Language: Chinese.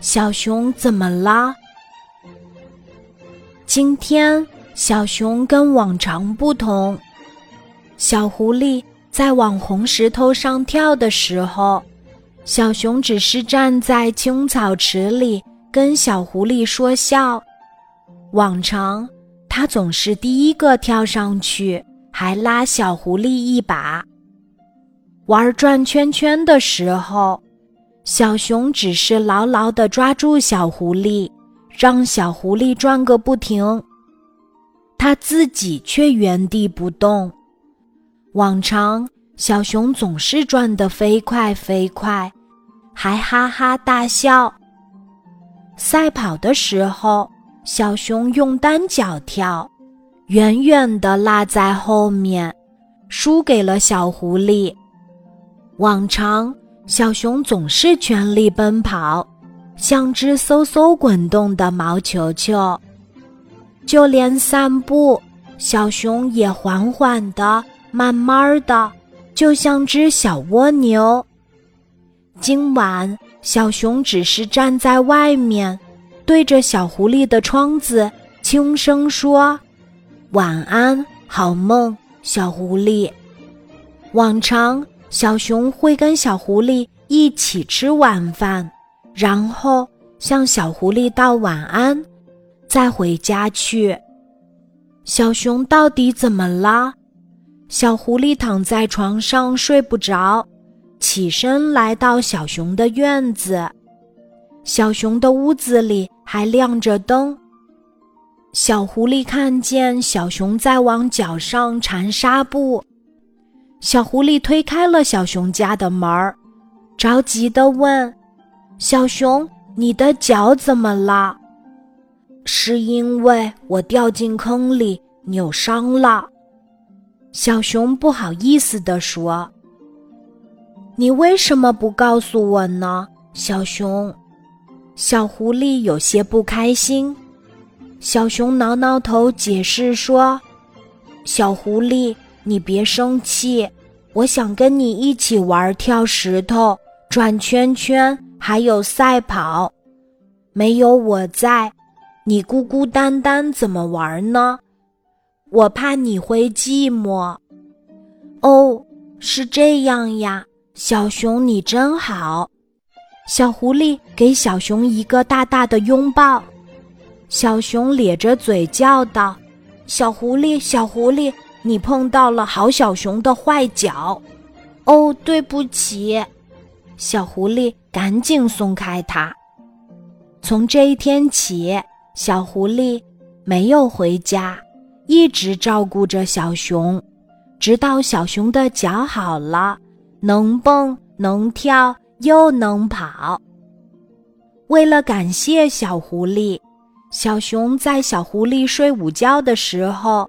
小熊怎么了？今天小熊跟往常不同。小狐狸在往红石头上跳的时候，小熊只是站在青草池里跟小狐狸说笑。往常，它总是第一个跳上去，还拉小狐狸一把。玩转圈圈的时候，小熊只是牢牢地抓住小狐狸，让小狐狸转个不停，它自己却原地不动。往常，小熊总是转得飞快飞快，还哈哈大笑。赛跑的时候，小熊用单脚跳，远远地落在后面，输给了小狐狸。往常，小熊总是全力奔跑，像只嗖嗖滚动的毛球球。就连散步，小熊也缓缓的、慢慢的，就像只小蜗牛。今晚，小熊只是站在外面，对着小狐狸的窗子轻声说：“晚安，好梦，小狐狸。”往常。小熊会跟小狐狸一起吃晚饭，然后向小狐狸道晚安，再回家去。小熊到底怎么了？小狐狸躺在床上睡不着，起身来到小熊的院子。小熊的屋子里还亮着灯。小狐狸看见小熊在往脚上缠纱布。小狐狸推开了小熊家的门儿，着急地问：“小熊，你的脚怎么了？”“是因为我掉进坑里扭伤了。”小熊不好意思地说。“你为什么不告诉我呢？”小熊，小狐狸有些不开心。小熊挠挠头解释说：“小狐狸。”你别生气，我想跟你一起玩跳石头、转圈圈，还有赛跑。没有我在，你孤孤单单怎么玩呢？我怕你会寂寞。哦，是这样呀，小熊你真好。小狐狸给小熊一个大大的拥抱，小熊咧着嘴叫道：“小狐狸，小狐狸。”你碰到了好小熊的坏脚，哦，对不起，小狐狸赶紧松开它。从这一天起，小狐狸没有回家，一直照顾着小熊，直到小熊的脚好了，能蹦能跳又能跑。为了感谢小狐狸，小熊在小狐狸睡午觉的时候。